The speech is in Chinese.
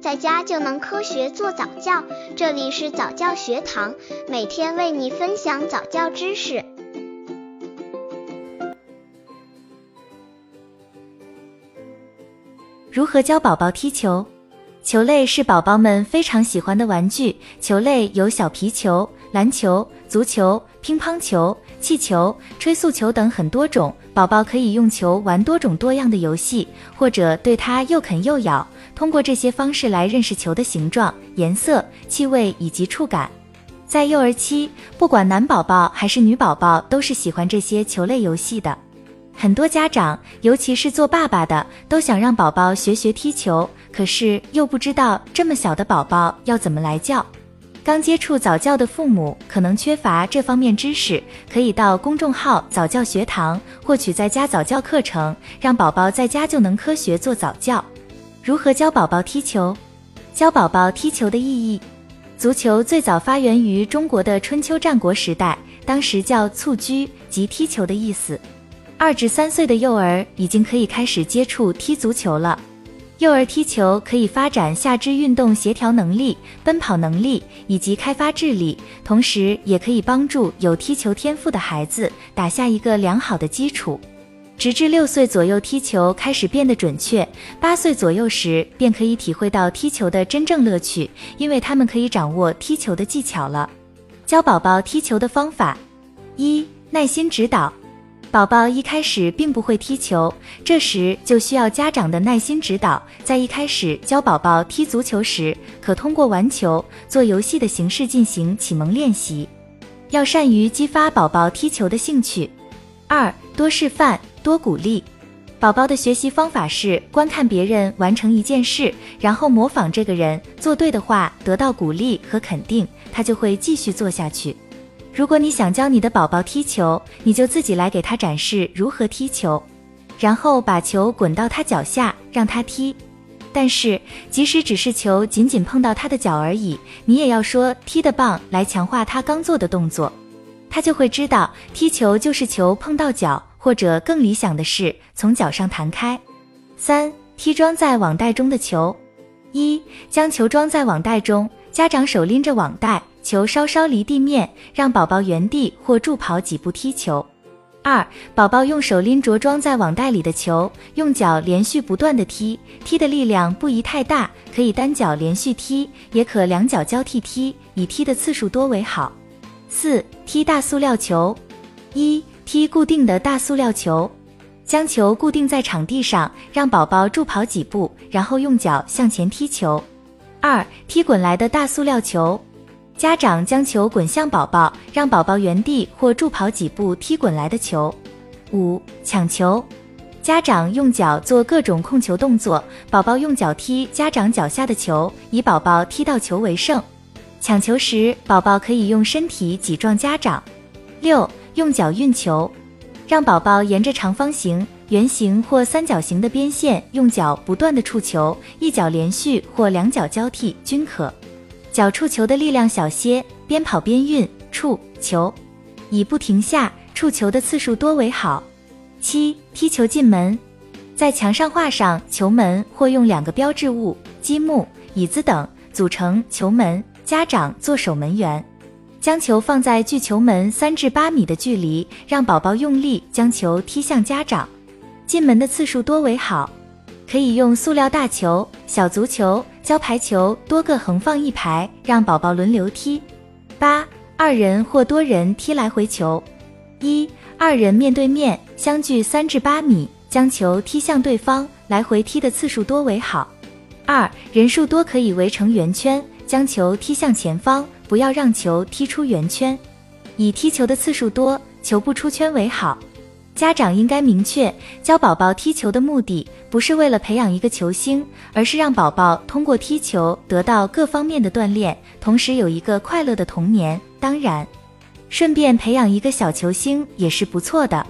在家就能科学做早教。这里是早教学堂，每天为你分享早教知识。如何教宝宝踢球？球类是宝宝们非常喜欢的玩具。球类有小皮球、篮球、足球、乒乓球、气球、吹塑球等很多种。宝宝可以用球玩多种多样的游戏，或者对它又啃又咬。通过这些方式来认识球的形状、颜色、气味以及触感。在幼儿期，不管男宝宝还是女宝宝，都是喜欢这些球类游戏的。很多家长，尤其是做爸爸的，都想让宝宝学学踢球，可是又不知道这么小的宝宝要怎么来教。刚接触早教的父母可能缺乏这方面知识，可以到公众号早教学堂获取在家早教课程，让宝宝在家就能科学做早教。如何教宝宝踢球？教宝宝踢球的意义。足球最早发源于中国的春秋战国时代，当时叫蹴鞠，即踢球的意思。二至三岁的幼儿已经可以开始接触踢足球了。幼儿踢球可以发展下肢运动协调能力、奔跑能力以及开发智力，同时也可以帮助有踢球天赋的孩子打下一个良好的基础。直至六岁左右，踢球开始变得准确。八岁左右时，便可以体会到踢球的真正乐趣，因为他们可以掌握踢球的技巧了。教宝宝踢球的方法：一、耐心指导。宝宝一开始并不会踢球，这时就需要家长的耐心指导。在一开始教宝宝踢足球时，可通过玩球、做游戏的形式进行启蒙练习，要善于激发宝宝踢球的兴趣。二、多示范。多鼓励宝宝的学习方法是观看别人完成一件事，然后模仿这个人做对的话，得到鼓励和肯定，他就会继续做下去。如果你想教你的宝宝踢球，你就自己来给他展示如何踢球，然后把球滚到他脚下让他踢。但是即使只是球仅仅碰到他的脚而已，你也要说踢得棒来强化他刚做的动作，他就会知道踢球就是球碰到脚。或者更理想的是从脚上弹开。三、踢装在网袋中的球。一、将球装在网袋中，家长手拎着网袋，球稍稍离地面，让宝宝原地或助跑几步踢球。二、宝宝用手拎着装在网袋里的球，用脚连续不断的踢，踢的力量不宜太大，可以单脚连续踢，也可两脚交替踢，以踢的次数多为好。四、踢大塑料球。一。踢固定的大塑料球，将球固定在场地上，让宝宝助跑几步，然后用脚向前踢球。二、踢滚来的大塑料球，家长将球滚向宝宝，让宝宝原地或助跑几步踢滚来的球。五、抢球，家长用脚做各种控球动作，宝宝用脚踢家长脚下的球，以宝宝踢到球为胜。抢球时，宝宝可以用身体挤撞家长。六。用脚运球，让宝宝沿着长方形、圆形或三角形的边线，用脚不断的触球，一脚连续或两脚交替均可。脚触球的力量小些，边跑边运触球，以不停下触球的次数多为好。七、踢球进门，在墙上画上球门，或用两个标志物积木、椅子等组成球门，家长做守门员。将球放在距球门三至八米的距离，让宝宝用力将球踢向家长。进门的次数多为好，可以用塑料大球、小足球、胶排球多个横放一排，让宝宝轮流踢。八、二人或多人踢来回球。一、二人面对面相距三至八米，将球踢向对方，来回踢的次数多为好。二、人数多可以围成圆圈，将球踢向前方。不要让球踢出圆圈，以踢球的次数多、球不出圈为好。家长应该明确，教宝宝踢球的目的不是为了培养一个球星，而是让宝宝通过踢球得到各方面的锻炼，同时有一个快乐的童年。当然，顺便培养一个小球星也是不错的。